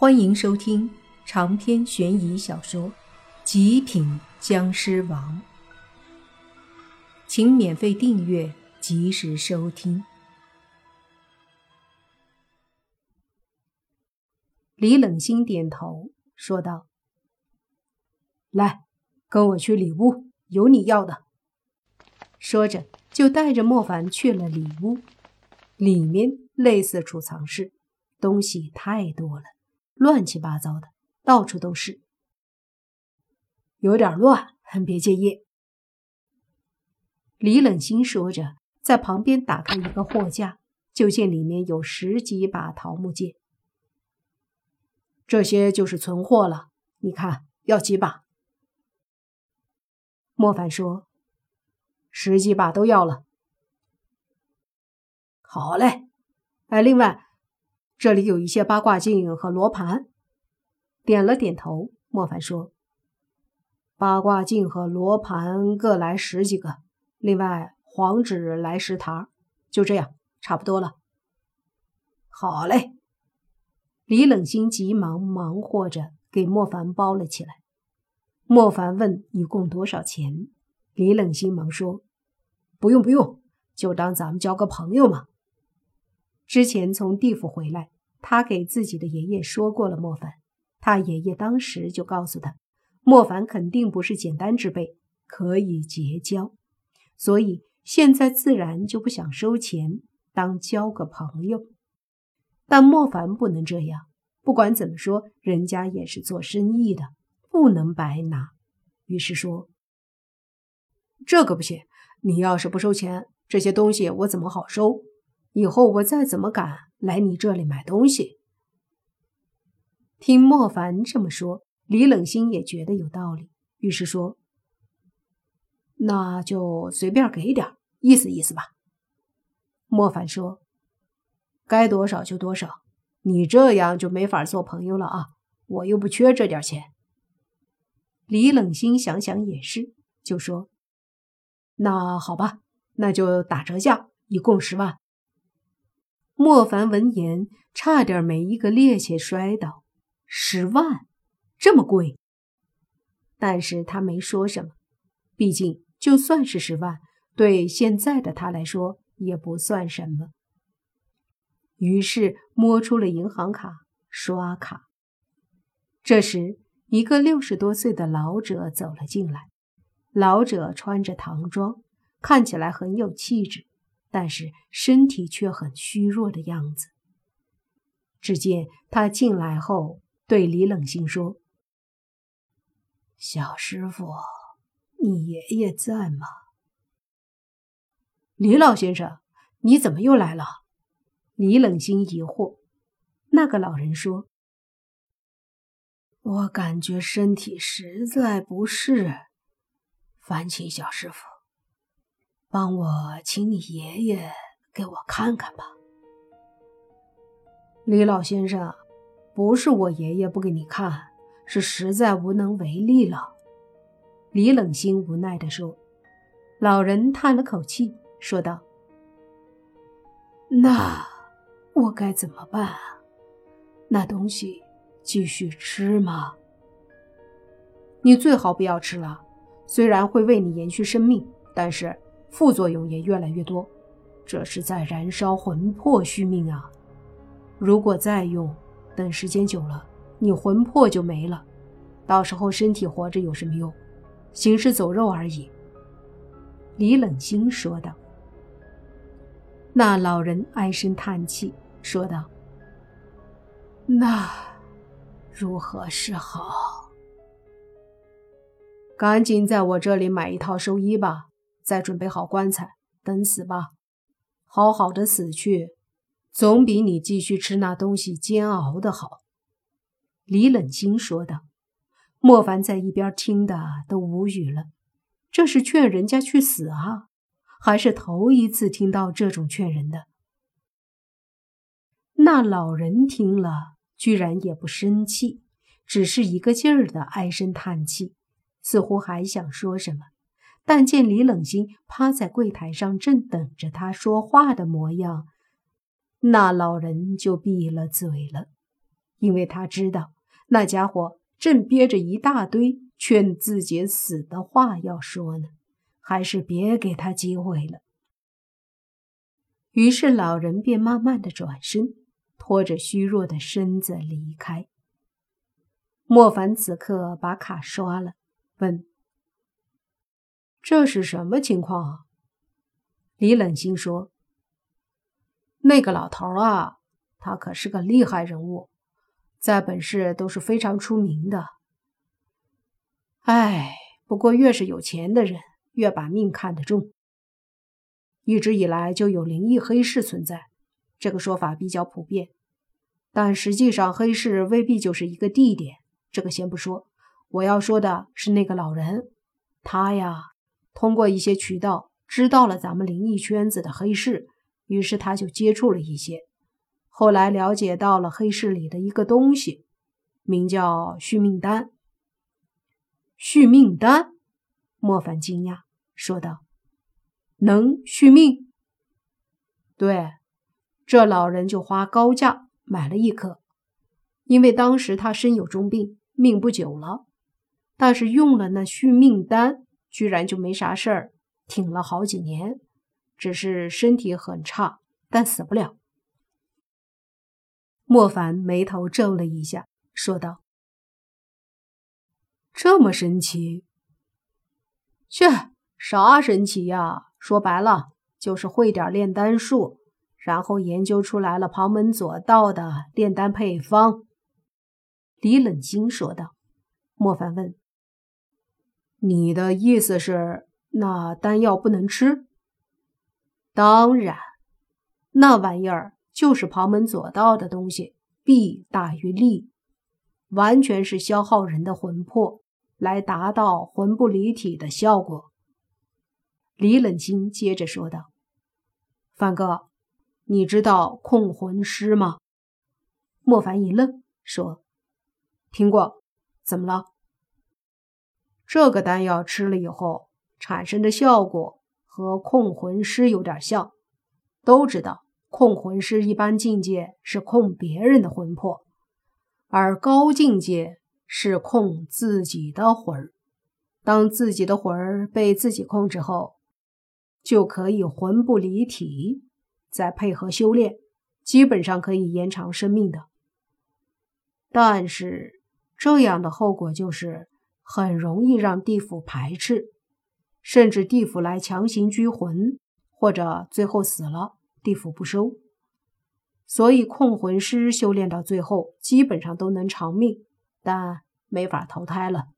欢迎收听长篇悬疑小说《极品僵尸王》，请免费订阅，及时收听。李冷心点头说道：“来，跟我去里屋，有你要的。”说着，就带着莫凡去了里屋。里面类似储藏室，东西太多了。乱七八糟的，到处都是，有点乱，别介意。李冷心说着，在旁边打开一个货架，就见里面有十几把桃木剑。这些就是存货了，你看要几把？莫凡说：“十几把都要了。”好嘞，哎，另外。这里有一些八卦镜和罗盘，点了点头。莫凡说：“八卦镜和罗盘各来十几个，另外黄纸来十沓，就这样，差不多了。”好嘞！李冷心急忙忙活着给莫凡包了起来。莫凡问：“一共多少钱？”李冷心忙说：“不用不用，就当咱们交个朋友嘛。”之前从地府回来，他给自己的爷爷说过了莫凡，他爷爷当时就告诉他，莫凡肯定不是简单之辈，可以结交，所以现在自然就不想收钱，当交个朋友。但莫凡不能这样，不管怎么说，人家也是做生意的，不能白拿。于是说：“这可不行，你要是不收钱，这些东西我怎么好收？”以后我再怎么敢来你这里买东西？听莫凡这么说，李冷心也觉得有道理，于是说：“那就随便给点，意思意思吧。”莫凡说：“该多少就多少，你这样就没法做朋友了啊！我又不缺这点钱。”李冷心想想也是，就说：“那好吧，那就打折价，一共十万。”莫凡闻言，差点没一个趔趄摔倒。十万，这么贵？但是他没说什么，毕竟就算是十万，对现在的他来说也不算什么。于是摸出了银行卡，刷卡。这时，一个六十多岁的老者走了进来。老者穿着唐装，看起来很有气质。但是身体却很虚弱的样子。只见他进来后，对李冷心说：“小师傅，你爷爷在吗？”李老先生，你怎么又来了？李冷心疑惑。那个老人说：“我感觉身体实在不适，烦请小师傅。”帮我请你爷爷给我看看吧，李老先生，不是我爷爷不给你看，是实在无能为力了。李冷心无奈地说。老人叹了口气，说道：“那我该怎么办啊？那东西继续吃吗？你最好不要吃了，虽然会为你延续生命，但是……”副作用也越来越多，这是在燃烧魂魄续命啊！如果再用，等时间久了，你魂魄就没了，到时候身体活着有什么用？行尸走肉而已。”李冷心说道。那老人唉声叹气，说道：“那如何是好？赶紧在我这里买一套寿衣吧。”再准备好棺材，等死吧！好好的死去，总比你继续吃那东西煎熬的好。”李冷清说道。莫凡在一边听的都无语了，这是劝人家去死啊，还是头一次听到这种劝人的？那老人听了，居然也不生气，只是一个劲儿的唉声叹气，似乎还想说什么。但见李冷心趴在柜台上，正等着他说话的模样，那老人就闭了嘴了。因为他知道那家伙正憋着一大堆劝自己死的话要说呢，还是别给他机会了。于是老人便慢慢的转身，拖着虚弱的身子离开。莫凡此刻把卡刷了，问：“这是什么情况啊？”李冷心说：“那个老头啊，他可是个厉害人物，在本市都是非常出名的。哎，不过越是有钱的人，越把命看得重。一直以来就有灵异黑市存在，这个说法比较普遍，但实际上黑市未必就是一个地点。”这个先不说，我要说的是那个老人，他呀，通过一些渠道知道了咱们灵异圈子的黑市，于是他就接触了一些，后来了解到了黑市里的一个东西，名叫续命丹。续命丹，莫凡惊讶说道：“能续命？”对，这老人就花高价买了一颗，因为当时他身有重病。命不久了，但是用了那续命丹，居然就没啥事儿，挺了好几年，只是身体很差，但死不了。莫凡眉头皱了一下，说道：“这么神奇？去，啥神奇呀？说白了，就是会点炼丹术，然后研究出来了旁门左道的炼丹配方。”李冷心说道：“莫凡问，你的意思是那丹药不能吃？当然，那玩意儿就是旁门左道的东西，弊大于利，完全是消耗人的魂魄，来达到魂不离体的效果。”李冷清接着说道：“范哥，你知道控魂师吗？”莫凡一愣，说。听过，怎么了？这个丹药吃了以后产生的效果和控魂师有点像。都知道，控魂师一般境界是控别人的魂魄，而高境界是控自己的魂儿。当自己的魂儿被自己控制后，就可以魂不离体，再配合修炼，基本上可以延长生命的。但是。这样的后果就是很容易让地府排斥，甚至地府来强行拘魂，或者最后死了，地府不收。所以控魂师修炼到最后，基本上都能长命，但没法投胎了。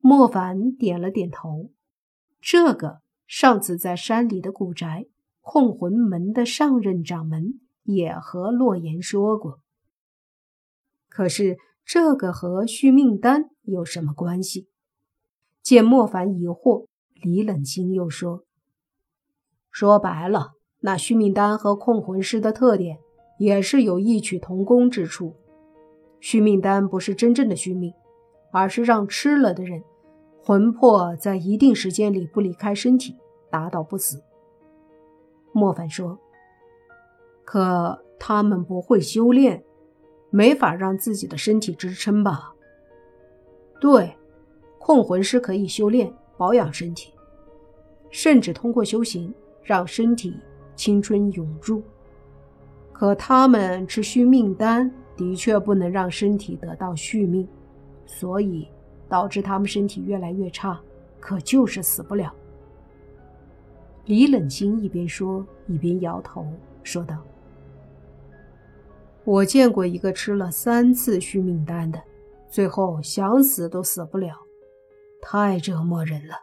莫凡点了点头，这个上次在山里的古宅，控魂门的上任掌门也和洛言说过。可是。这个和续命丹有什么关系？见莫凡疑惑，李冷心又说：“说白了，那续命丹和控魂师的特点也是有异曲同工之处。续命丹不是真正的续命，而是让吃了的人魂魄在一定时间里不离开身体，达到不死。”莫凡说：“可他们不会修炼。”没法让自己的身体支撑吧？对，控魂师可以修炼保养身体，甚至通过修行让身体青春永驻。可他们吃续命丹的确不能让身体得到续命，所以导致他们身体越来越差，可就是死不了。李冷心一边说一边摇头，说道。我见过一个吃了三次续命丹的，最后想死都死不了，太折磨人了。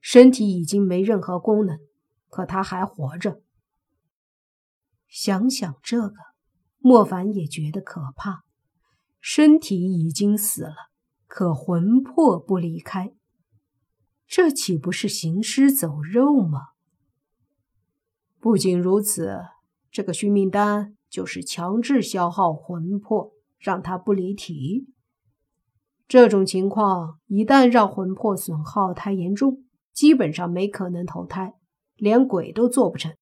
身体已经没任何功能，可他还活着。想想这个，莫凡也觉得可怕。身体已经死了，可魂魄不离开，这岂不是行尸走肉吗？不仅如此，这个续命丹。就是强制消耗魂魄，让他不离体。这种情况一旦让魂魄损耗太严重，基本上没可能投胎，连鬼都做不成，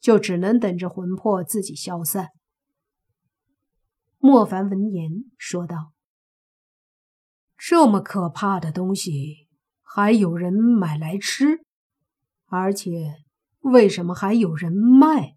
就只能等着魂魄自己消散。莫凡闻言说道：“这么可怕的东西，还有人买来吃？而且，为什么还有人卖？”